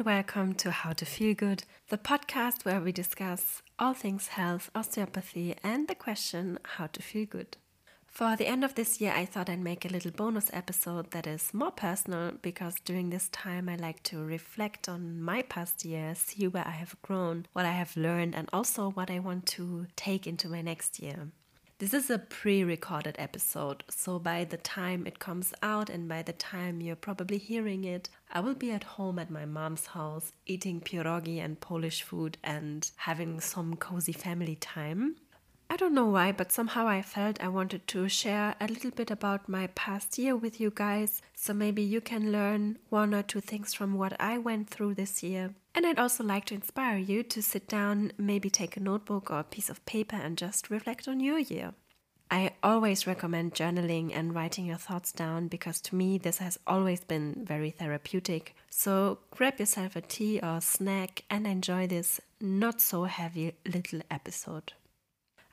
And welcome to How to Feel Good, the podcast where we discuss all things health, osteopathy, and the question how to feel good. For the end of this year, I thought I'd make a little bonus episode that is more personal because during this time I like to reflect on my past year, see where I have grown, what I have learned, and also what I want to take into my next year. This is a pre recorded episode, so by the time it comes out and by the time you're probably hearing it, I will be at home at my mom's house eating pierogi and Polish food and having some cozy family time. I don't know why, but somehow I felt I wanted to share a little bit about my past year with you guys, so maybe you can learn one or two things from what I went through this year. And I'd also like to inspire you to sit down, maybe take a notebook or a piece of paper and just reflect on your year. I always recommend journaling and writing your thoughts down because to me this has always been very therapeutic. So grab yourself a tea or a snack and enjoy this not so heavy little episode.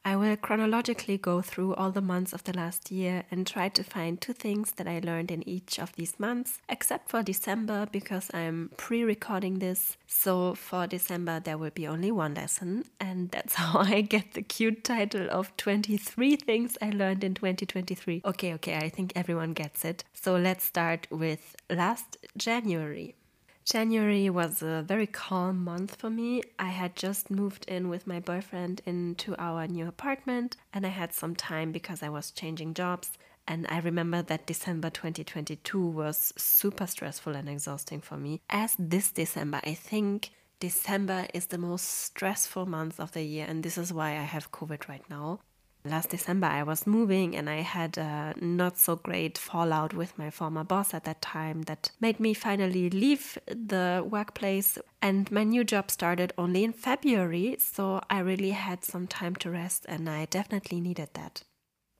I will chronologically go through all the months of the last year and try to find two things that I learned in each of these months, except for December because I'm pre recording this. So for December, there will be only one lesson, and that's how I get the cute title of 23 Things I Learned in 2023. Okay, okay, I think everyone gets it. So let's start with last January. January was a very calm month for me. I had just moved in with my boyfriend into our new apartment and I had some time because I was changing jobs. And I remember that December 2022 was super stressful and exhausting for me. As this December, I think December is the most stressful month of the year, and this is why I have COVID right now last December I was moving and I had a not so great fallout with my former boss at that time that made me finally leave the workplace and my new job started only in February so I really had some time to rest and I definitely needed that.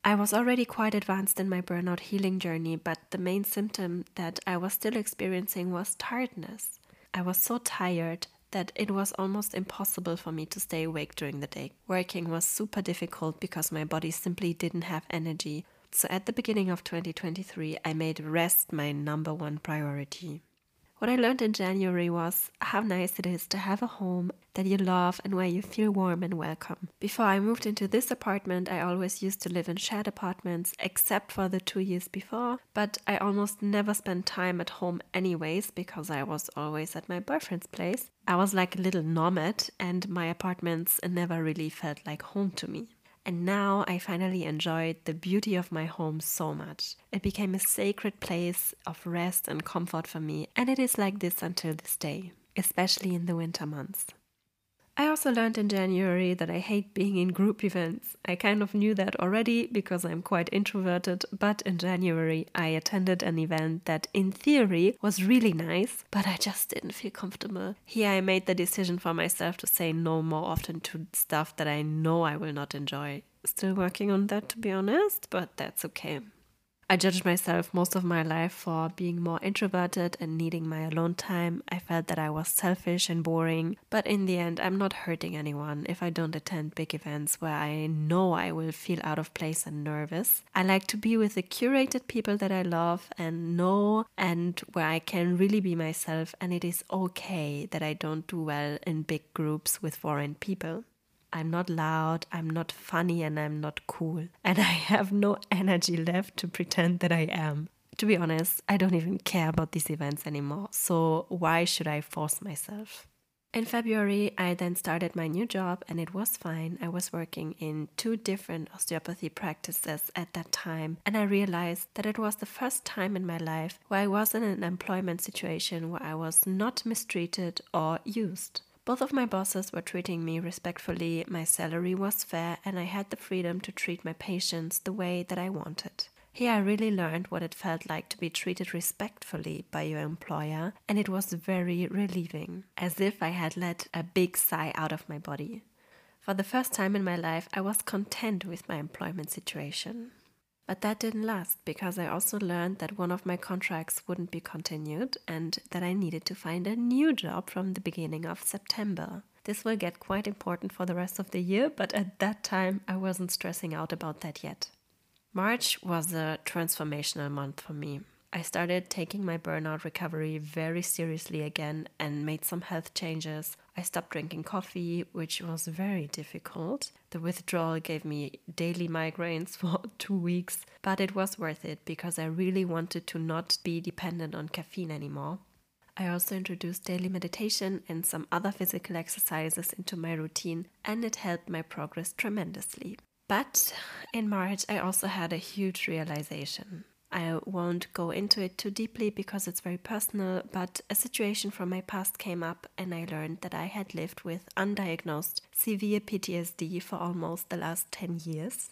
I was already quite advanced in my burnout healing journey but the main symptom that I was still experiencing was tiredness. I was so tired that it was almost impossible for me to stay awake during the day. Working was super difficult because my body simply didn't have energy. So at the beginning of 2023, I made rest my number one priority. What I learned in January was how nice it is to have a home that you love and where you feel warm and welcome. Before I moved into this apartment, I always used to live in shared apartments, except for the two years before, but I almost never spent time at home anyways because I was always at my boyfriend's place. I was like a little nomad, and my apartments never really felt like home to me. And now I finally enjoyed the beauty of my home so much. It became a sacred place of rest and comfort for me, and it is like this until this day, especially in the winter months. I also learned in January that I hate being in group events. I kind of knew that already because I'm quite introverted, but in January I attended an event that in theory was really nice, but I just didn't feel comfortable. Here I made the decision for myself to say no more often to stuff that I know I will not enjoy. Still working on that to be honest, but that's okay. I judged myself most of my life for being more introverted and needing my alone time. I felt that I was selfish and boring, but in the end, I'm not hurting anyone if I don't attend big events where I know I will feel out of place and nervous. I like to be with the curated people that I love and know, and where I can really be myself, and it is okay that I don't do well in big groups with foreign people. I'm not loud, I'm not funny, and I'm not cool. And I have no energy left to pretend that I am. To be honest, I don't even care about these events anymore, so why should I force myself? In February, I then started my new job and it was fine. I was working in two different osteopathy practices at that time, and I realized that it was the first time in my life where I was in an employment situation where I was not mistreated or used. Both of my bosses were treating me respectfully, my salary was fair, and I had the freedom to treat my patients the way that I wanted. Here I really learned what it felt like to be treated respectfully by your employer, and it was very relieving, as if I had let a big sigh out of my body. For the first time in my life, I was content with my employment situation. But that didn't last because I also learned that one of my contracts wouldn't be continued and that I needed to find a new job from the beginning of September. This will get quite important for the rest of the year, but at that time I wasn't stressing out about that yet. March was a transformational month for me. I started taking my burnout recovery very seriously again and made some health changes. I stopped drinking coffee, which was very difficult. The withdrawal gave me daily migraines for two weeks, but it was worth it because I really wanted to not be dependent on caffeine anymore. I also introduced daily meditation and some other physical exercises into my routine, and it helped my progress tremendously. But in March, I also had a huge realization. I won't go into it too deeply because it's very personal, but a situation from my past came up and I learned that I had lived with undiagnosed severe PTSD for almost the last 10 years.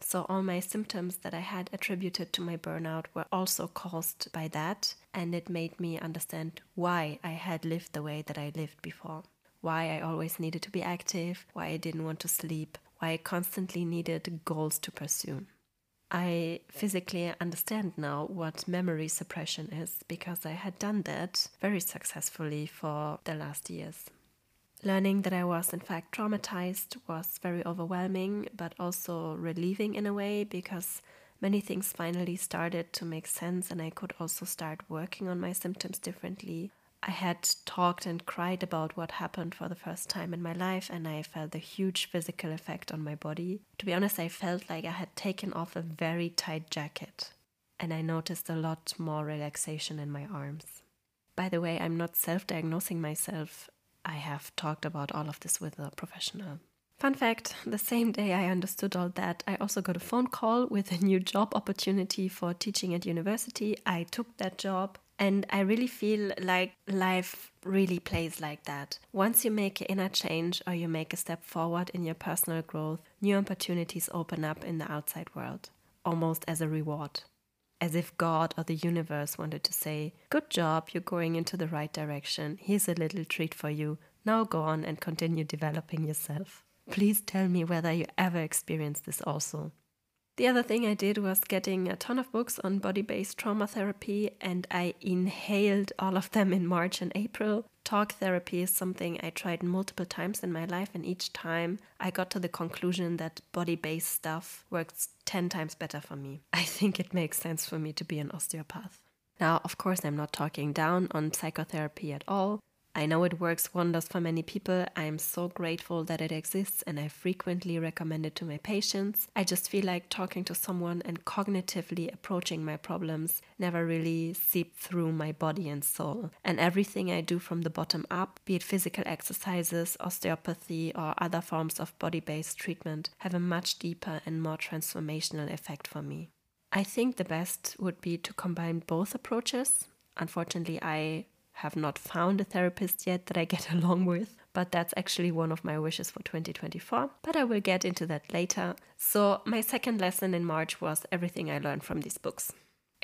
So, all my symptoms that I had attributed to my burnout were also caused by that, and it made me understand why I had lived the way that I lived before. Why I always needed to be active, why I didn't want to sleep, why I constantly needed goals to pursue. I physically understand now what memory suppression is because I had done that very successfully for the last years. Learning that I was in fact traumatized was very overwhelming, but also relieving in a way because many things finally started to make sense and I could also start working on my symptoms differently. I had talked and cried about what happened for the first time in my life, and I felt a huge physical effect on my body. To be honest, I felt like I had taken off a very tight jacket, and I noticed a lot more relaxation in my arms. By the way, I'm not self diagnosing myself. I have talked about all of this with a professional. Fun fact the same day I understood all that, I also got a phone call with a new job opportunity for teaching at university. I took that job and I really feel like life really plays like that. Once you make an inner change or you make a step forward in your personal growth, new opportunities open up in the outside world, almost as a reward. As if God or the universe wanted to say, Good job, you're going into the right direction. Here's a little treat for you. Now go on and continue developing yourself. Please tell me whether you ever experienced this also. The other thing I did was getting a ton of books on body based trauma therapy, and I inhaled all of them in March and April. Talk therapy is something I tried multiple times in my life, and each time I got to the conclusion that body based stuff works 10 times better for me. I think it makes sense for me to be an osteopath. Now, of course, I'm not talking down on psychotherapy at all. I know it works wonders for many people. I am so grateful that it exists and I frequently recommend it to my patients. I just feel like talking to someone and cognitively approaching my problems never really seep through my body and soul. And everything I do from the bottom up, be it physical exercises, osteopathy, or other forms of body based treatment, have a much deeper and more transformational effect for me. I think the best would be to combine both approaches. Unfortunately, I have not found a therapist yet that I get along with, but that's actually one of my wishes for 2024. But I will get into that later. So, my second lesson in March was everything I learned from these books.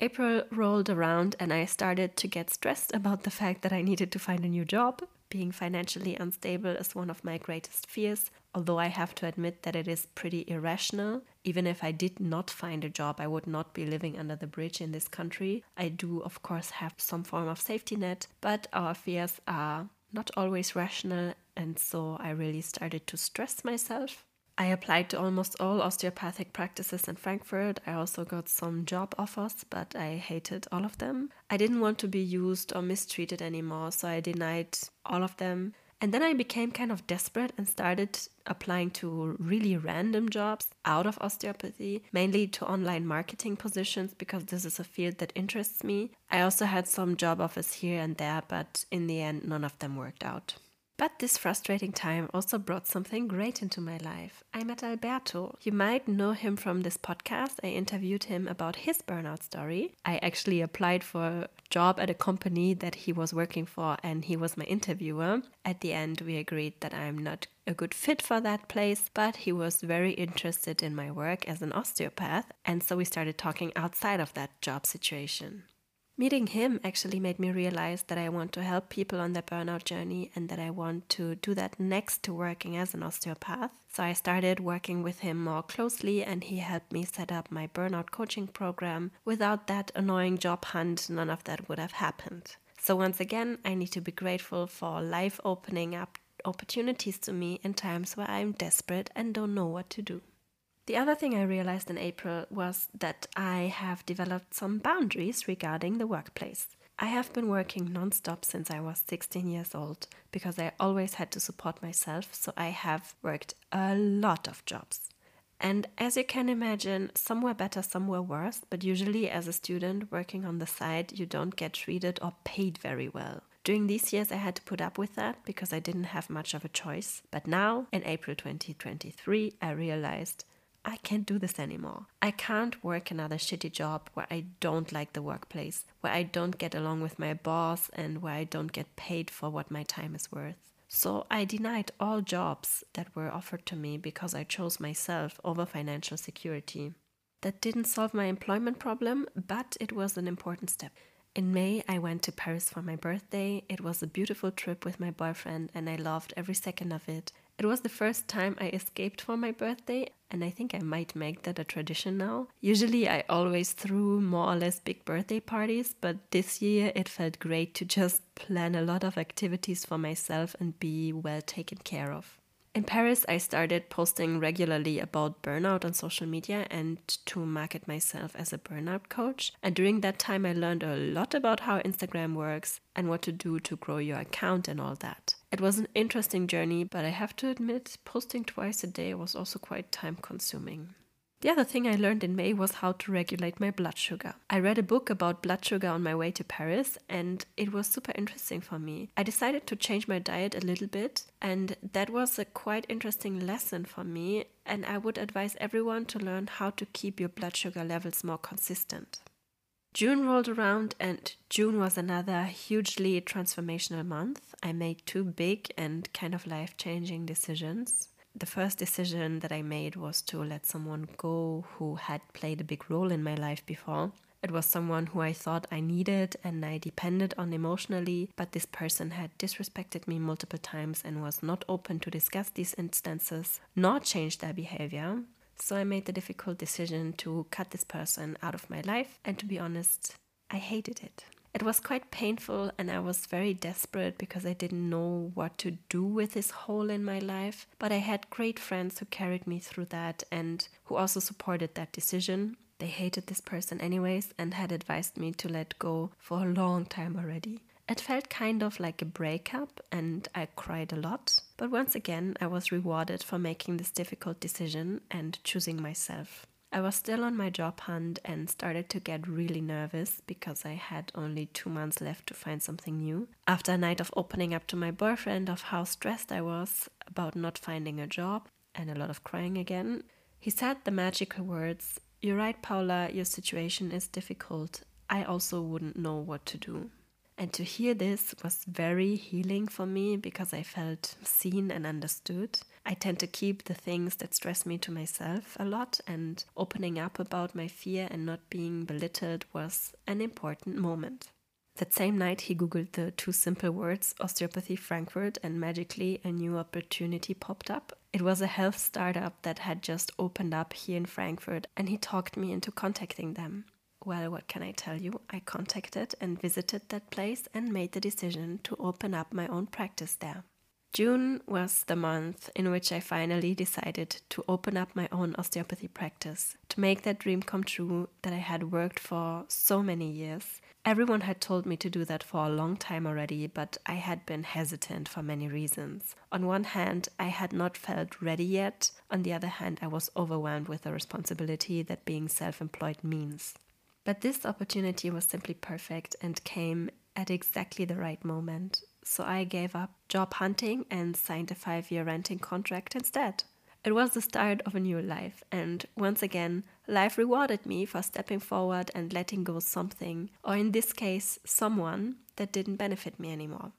April rolled around and I started to get stressed about the fact that I needed to find a new job. Being financially unstable is one of my greatest fears, although I have to admit that it is pretty irrational. Even if I did not find a job, I would not be living under the bridge in this country. I do, of course, have some form of safety net, but our fears are not always rational, and so I really started to stress myself. I applied to almost all osteopathic practices in Frankfurt. I also got some job offers, but I hated all of them. I didn't want to be used or mistreated anymore, so I denied all of them. And then I became kind of desperate and started applying to really random jobs out of osteopathy, mainly to online marketing positions because this is a field that interests me. I also had some job offers here and there, but in the end, none of them worked out. But this frustrating time also brought something great into my life. I met Alberto. You might know him from this podcast. I interviewed him about his burnout story. I actually applied for a job at a company that he was working for, and he was my interviewer. At the end, we agreed that I'm not a good fit for that place, but he was very interested in my work as an osteopath, and so we started talking outside of that job situation. Meeting him actually made me realize that I want to help people on their burnout journey and that I want to do that next to working as an osteopath. So I started working with him more closely and he helped me set up my burnout coaching program. Without that annoying job hunt, none of that would have happened. So once again, I need to be grateful for life opening up opportunities to me in times where I'm desperate and don't know what to do. The other thing I realized in April was that I have developed some boundaries regarding the workplace. I have been working nonstop since I was 16 years old because I always had to support myself, so I have worked a lot of jobs. And as you can imagine, some were better, some were worse, but usually as a student working on the side, you don't get treated or paid very well. During these years, I had to put up with that because I didn't have much of a choice. But now, in April 2023, I realized I can't do this anymore. I can't work another shitty job where I don't like the workplace, where I don't get along with my boss, and where I don't get paid for what my time is worth. So I denied all jobs that were offered to me because I chose myself over financial security. That didn't solve my employment problem, but it was an important step. In May, I went to Paris for my birthday. It was a beautiful trip with my boyfriend, and I loved every second of it. It was the first time I escaped for my birthday, and I think I might make that a tradition now. Usually, I always threw more or less big birthday parties, but this year it felt great to just plan a lot of activities for myself and be well taken care of. In Paris, I started posting regularly about burnout on social media and to market myself as a burnout coach. And during that time, I learned a lot about how Instagram works and what to do to grow your account and all that. It was an interesting journey, but I have to admit, posting twice a day was also quite time consuming. The other thing I learned in May was how to regulate my blood sugar. I read a book about blood sugar on my way to Paris and it was super interesting for me. I decided to change my diet a little bit and that was a quite interesting lesson for me and I would advise everyone to learn how to keep your blood sugar levels more consistent. June rolled around, and June was another hugely transformational month. I made two big and kind of life changing decisions the first decision that I made was to let someone go who had played a big role in my life before. It was someone who I thought I needed and I depended on emotionally, but this person had disrespected me multiple times and was not open to discuss these instances nor change their behavior. So I made the difficult decision to cut this person out of my life, and to be honest, I hated it. It was quite painful, and I was very desperate because I didn't know what to do with this hole in my life. But I had great friends who carried me through that and who also supported that decision. They hated this person, anyways, and had advised me to let go for a long time already. It felt kind of like a breakup, and I cried a lot. But once again, I was rewarded for making this difficult decision and choosing myself. I was still on my job hunt and started to get really nervous because I had only two months left to find something new. After a night of opening up to my boyfriend of how stressed I was about not finding a job and a lot of crying again, he said the magical words You're right, Paula, your situation is difficult. I also wouldn't know what to do. And to hear this was very healing for me because I felt seen and understood. I tend to keep the things that stress me to myself a lot, and opening up about my fear and not being belittled was an important moment. That same night, he Googled the two simple words osteopathy Frankfurt, and magically a new opportunity popped up. It was a health startup that had just opened up here in Frankfurt, and he talked me into contacting them. Well, what can I tell you? I contacted and visited that place and made the decision to open up my own practice there. June was the month in which I finally decided to open up my own osteopathy practice, to make that dream come true that I had worked for so many years. Everyone had told me to do that for a long time already, but I had been hesitant for many reasons. On one hand, I had not felt ready yet. On the other hand, I was overwhelmed with the responsibility that being self employed means. But this opportunity was simply perfect and came at exactly the right moment. So I gave up job hunting and signed a five year renting contract instead. It was the start of a new life, and once again, life rewarded me for stepping forward and letting go something, or in this case, someone that didn't benefit me anymore.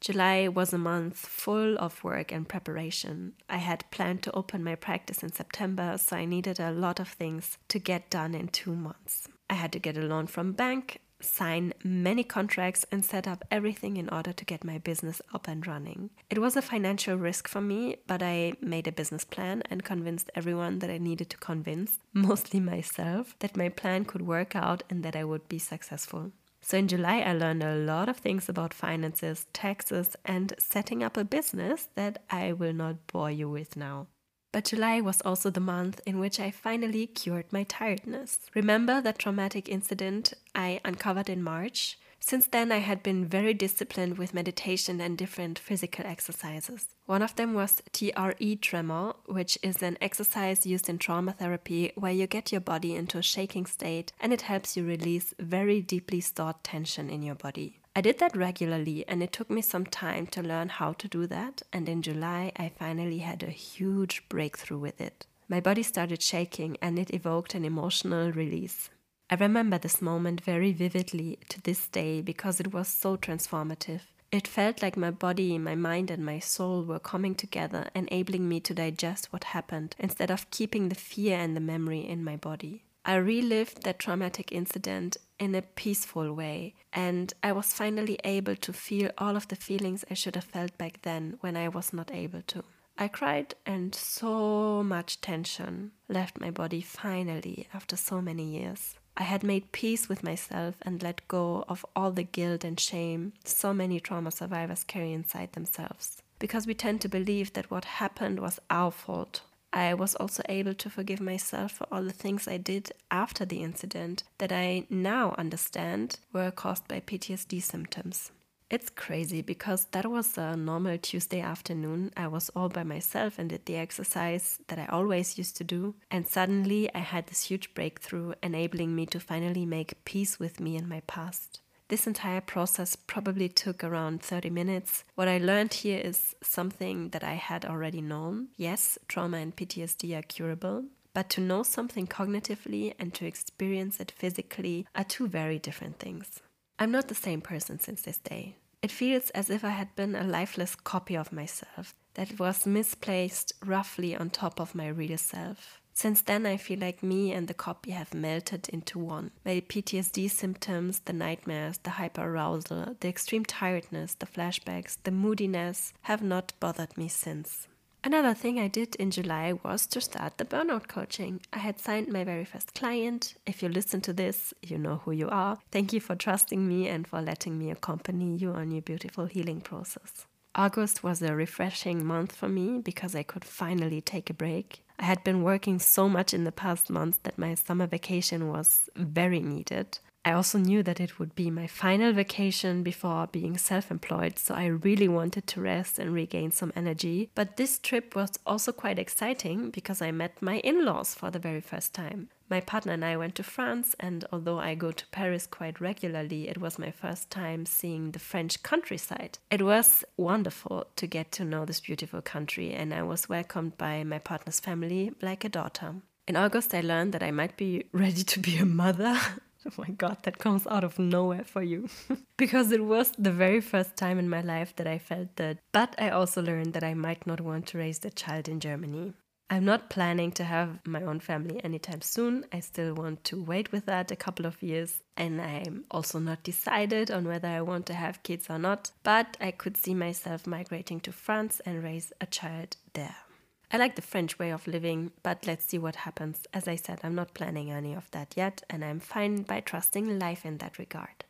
July was a month full of work and preparation. I had planned to open my practice in September, so I needed a lot of things to get done in two months. I had to get a loan from bank, sign many contracts and set up everything in order to get my business up and running. It was a financial risk for me, but I made a business plan and convinced everyone that I needed to convince, mostly myself, that my plan could work out and that I would be successful. So in July, I learned a lot of things about finances, taxes, and setting up a business that I will not bore you with now. But July was also the month in which I finally cured my tiredness. Remember that traumatic incident I uncovered in March? Since then, I had been very disciplined with meditation and different physical exercises. One of them was TRE tremor, which is an exercise used in trauma therapy where you get your body into a shaking state and it helps you release very deeply stored tension in your body. I did that regularly and it took me some time to learn how to do that, and in July, I finally had a huge breakthrough with it. My body started shaking and it evoked an emotional release. I remember this moment very vividly to this day because it was so transformative. It felt like my body, my mind, and my soul were coming together, enabling me to digest what happened instead of keeping the fear and the memory in my body. I relived that traumatic incident in a peaceful way, and I was finally able to feel all of the feelings I should have felt back then when I was not able to. I cried, and so much tension left my body finally after so many years. I had made peace with myself and let go of all the guilt and shame so many trauma survivors carry inside themselves. Because we tend to believe that what happened was our fault. I was also able to forgive myself for all the things I did after the incident that I now understand were caused by PTSD symptoms. It's crazy because that was a normal Tuesday afternoon. I was all by myself and did the exercise that I always used to do. And suddenly I had this huge breakthrough, enabling me to finally make peace with me and my past. This entire process probably took around 30 minutes. What I learned here is something that I had already known. Yes, trauma and PTSD are curable, but to know something cognitively and to experience it physically are two very different things. I'm not the same person since this day. It feels as if I had been a lifeless copy of myself that was misplaced roughly on top of my real self. Since then, I feel like me and the copy have melted into one. My PTSD symptoms, the nightmares, the hyperarousal, the extreme tiredness, the flashbacks, the moodiness have not bothered me since. Another thing I did in July was to start the burnout coaching. I had signed my very first client. If you listen to this, you know who you are. Thank you for trusting me and for letting me accompany you on your beautiful healing process. August was a refreshing month for me because I could finally take a break. I had been working so much in the past months that my summer vacation was very needed. I also knew that it would be my final vacation before being self employed, so I really wanted to rest and regain some energy. But this trip was also quite exciting because I met my in laws for the very first time. My partner and I went to France, and although I go to Paris quite regularly, it was my first time seeing the French countryside. It was wonderful to get to know this beautiful country, and I was welcomed by my partner's family like a daughter. In August, I learned that I might be ready to be a mother. Oh my god, that comes out of nowhere for you. because it was the very first time in my life that I felt that. But I also learned that I might not want to raise the child in Germany. I'm not planning to have my own family anytime soon. I still want to wait with that a couple of years. And I'm also not decided on whether I want to have kids or not. But I could see myself migrating to France and raise a child there. I like the French way of living, but let's see what happens. As I said, I'm not planning any of that yet, and I'm fine by trusting life in that regard.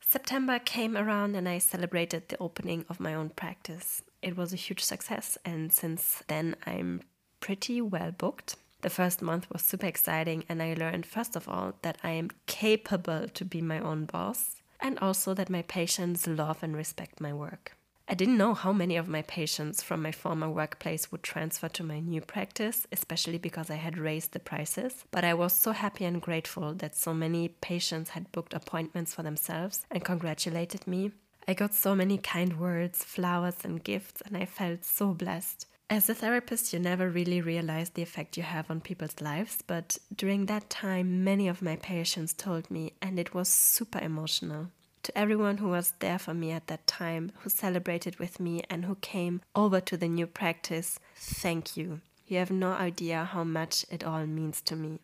September came around and I celebrated the opening of my own practice. It was a huge success, and since then, I'm pretty well booked. The first month was super exciting, and I learned, first of all, that I am capable to be my own boss, and also that my patients love and respect my work. I didn't know how many of my patients from my former workplace would transfer to my new practice, especially because I had raised the prices. But I was so happy and grateful that so many patients had booked appointments for themselves and congratulated me. I got so many kind words, flowers, and gifts, and I felt so blessed. As a therapist, you never really realize the effect you have on people's lives, but during that time, many of my patients told me, and it was super emotional to everyone who was there for me at that time, who celebrated with me, and who came over to the new practice, thank you. You have no idea how much it all means to me.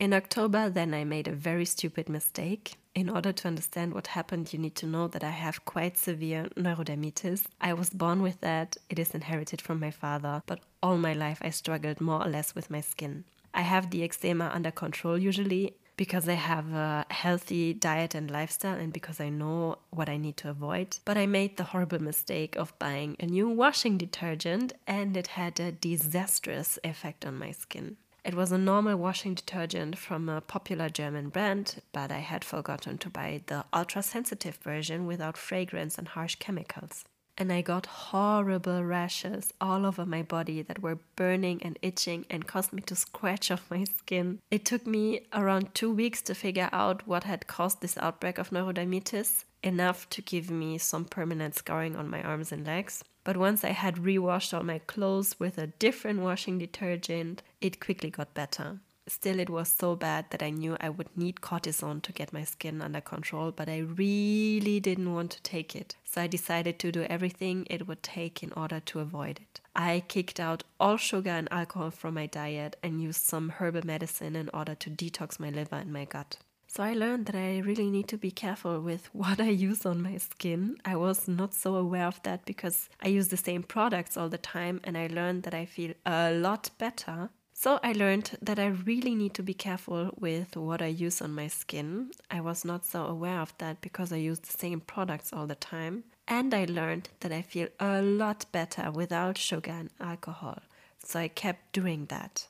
In October, then I made a very stupid mistake. In order to understand what happened, you need to know that I have quite severe neurodermitis. I was born with that, it is inherited from my father, but all my life I struggled more or less with my skin. I have the eczema under control usually, because I have a healthy diet and lifestyle and because I know what I need to avoid. But I made the horrible mistake of buying a new washing detergent and it had a disastrous effect on my skin. It was a normal washing detergent from a popular German brand, but I had forgotten to buy the ultra sensitive version without fragrance and harsh chemicals and I got horrible rashes all over my body that were burning and itching and caused me to scratch off my skin. It took me around two weeks to figure out what had caused this outbreak of neurodermitis, enough to give me some permanent scarring on my arms and legs. But once I had rewashed all my clothes with a different washing detergent, it quickly got better. Still, it was so bad that I knew I would need cortisone to get my skin under control, but I really didn't want to take it. So I decided to do everything it would take in order to avoid it. I kicked out all sugar and alcohol from my diet and used some herbal medicine in order to detox my liver and my gut. So I learned that I really need to be careful with what I use on my skin. I was not so aware of that because I use the same products all the time and I learned that I feel a lot better so I learned that I really need to be careful with what I use on my skin. I was not so aware of that because I use the same products all the time. And I learned that I feel a lot better without sugar and alcohol. So I kept doing that.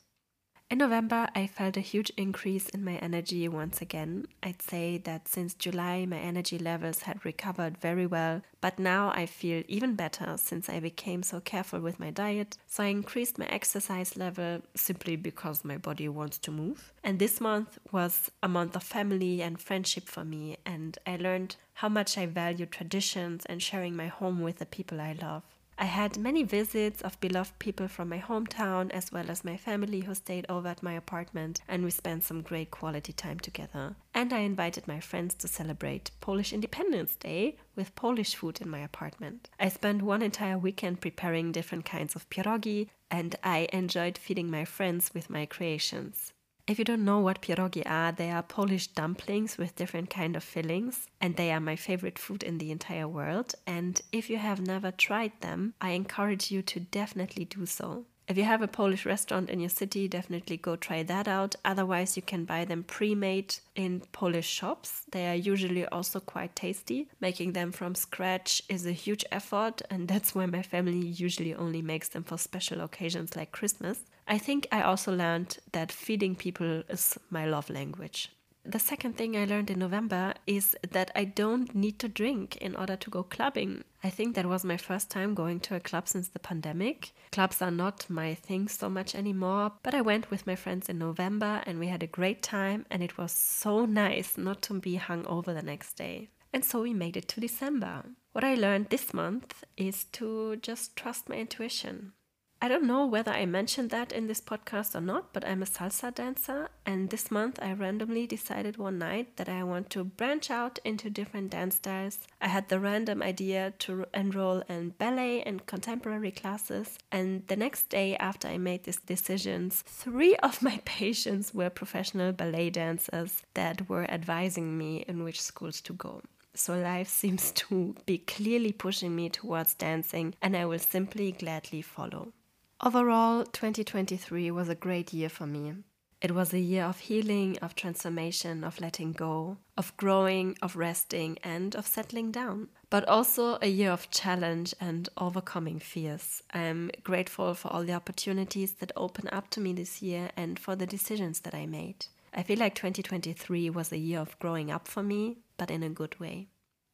In November, I felt a huge increase in my energy once again. I'd say that since July, my energy levels had recovered very well, but now I feel even better since I became so careful with my diet. So I increased my exercise level simply because my body wants to move. And this month was a month of family and friendship for me, and I learned how much I value traditions and sharing my home with the people I love. I had many visits of beloved people from my hometown as well as my family who stayed over at my apartment, and we spent some great quality time together. And I invited my friends to celebrate Polish Independence Day with Polish food in my apartment. I spent one entire weekend preparing different kinds of pierogi, and I enjoyed feeding my friends with my creations. If you don't know what pierogi are, they are Polish dumplings with different kind of fillings, and they are my favorite food in the entire world. And if you have never tried them, I encourage you to definitely do so. If you have a Polish restaurant in your city, definitely go try that out. Otherwise, you can buy them pre made in Polish shops. They are usually also quite tasty. Making them from scratch is a huge effort, and that's why my family usually only makes them for special occasions like Christmas. I think I also learned that feeding people is my love language. The second thing I learned in November is that I don't need to drink in order to go clubbing. I think that was my first time going to a club since the pandemic. Clubs are not my thing so much anymore, but I went with my friends in November and we had a great time, and it was so nice not to be hung over the next day. And so we made it to December. What I learned this month is to just trust my intuition. I don't know whether I mentioned that in this podcast or not, but I'm a salsa dancer, and this month I randomly decided one night that I want to branch out into different dance styles. I had the random idea to enroll in ballet and contemporary classes, and the next day after I made these decisions, three of my patients were professional ballet dancers that were advising me in which schools to go. So life seems to be clearly pushing me towards dancing, and I will simply gladly follow. Overall, 2023 was a great year for me. It was a year of healing, of transformation, of letting go, of growing, of resting, and of settling down. But also a year of challenge and overcoming fears. I'm grateful for all the opportunities that opened up to me this year and for the decisions that I made. I feel like 2023 was a year of growing up for me, but in a good way.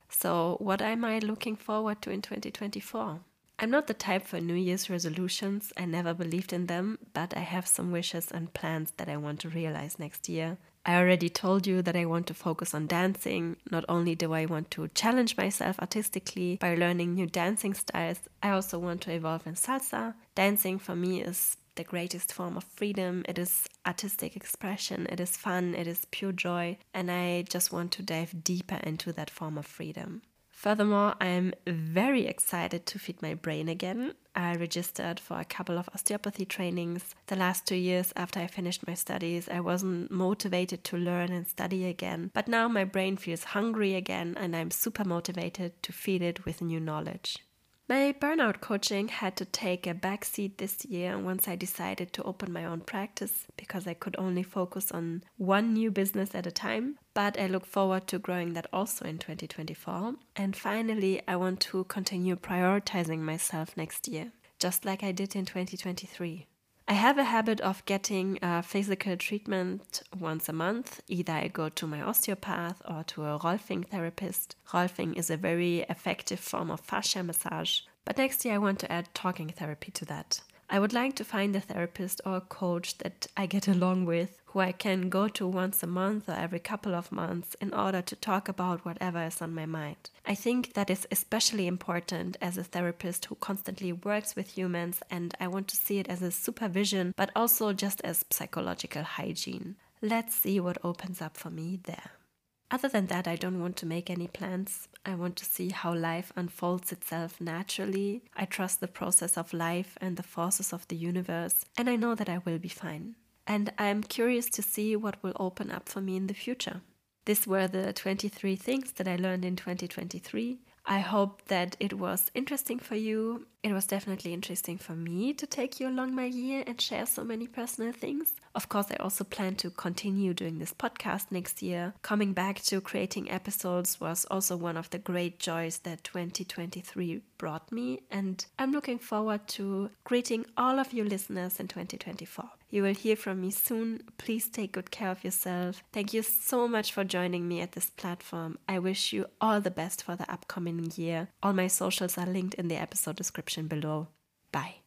So, what am I looking forward to in 2024? I'm not the type for New Year's resolutions. I never believed in them, but I have some wishes and plans that I want to realize next year. I already told you that I want to focus on dancing. Not only do I want to challenge myself artistically by learning new dancing styles, I also want to evolve in salsa. Dancing for me is the greatest form of freedom. It is artistic expression, it is fun, it is pure joy, and I just want to dive deeper into that form of freedom. Furthermore, I'm very excited to feed my brain again. I registered for a couple of osteopathy trainings. The last two years after I finished my studies, I wasn't motivated to learn and study again. But now my brain feels hungry again, and I'm super motivated to feed it with new knowledge. My burnout coaching had to take a backseat this year once I decided to open my own practice because I could only focus on one new business at a time. But I look forward to growing that also in 2024. And finally, I want to continue prioritizing myself next year, just like I did in 2023. I have a habit of getting a physical treatment once a month. Either I go to my osteopath or to a Rolfing therapist. Rolfing is a very effective form of fascia massage. But next year I want to add talking therapy to that. I would like to find a therapist or a coach that I get along with, who I can go to once a month or every couple of months in order to talk about whatever is on my mind. I think that is especially important as a therapist who constantly works with humans, and I want to see it as a supervision, but also just as psychological hygiene. Let's see what opens up for me there. Other than that, I don't want to make any plans. I want to see how life unfolds itself naturally. I trust the process of life and the forces of the universe, and I know that I will be fine. And I'm curious to see what will open up for me in the future. These were the 23 things that I learned in 2023. I hope that it was interesting for you. It was definitely interesting for me to take you along my year and share so many personal things. Of course, I also plan to continue doing this podcast next year. Coming back to creating episodes was also one of the great joys that 2023 brought me, and I'm looking forward to greeting all of you listeners in 2024. You will hear from me soon. Please take good care of yourself. Thank you so much for joining me at this platform. I wish you all the best for the upcoming year. All my socials are linked in the episode description below. Bye.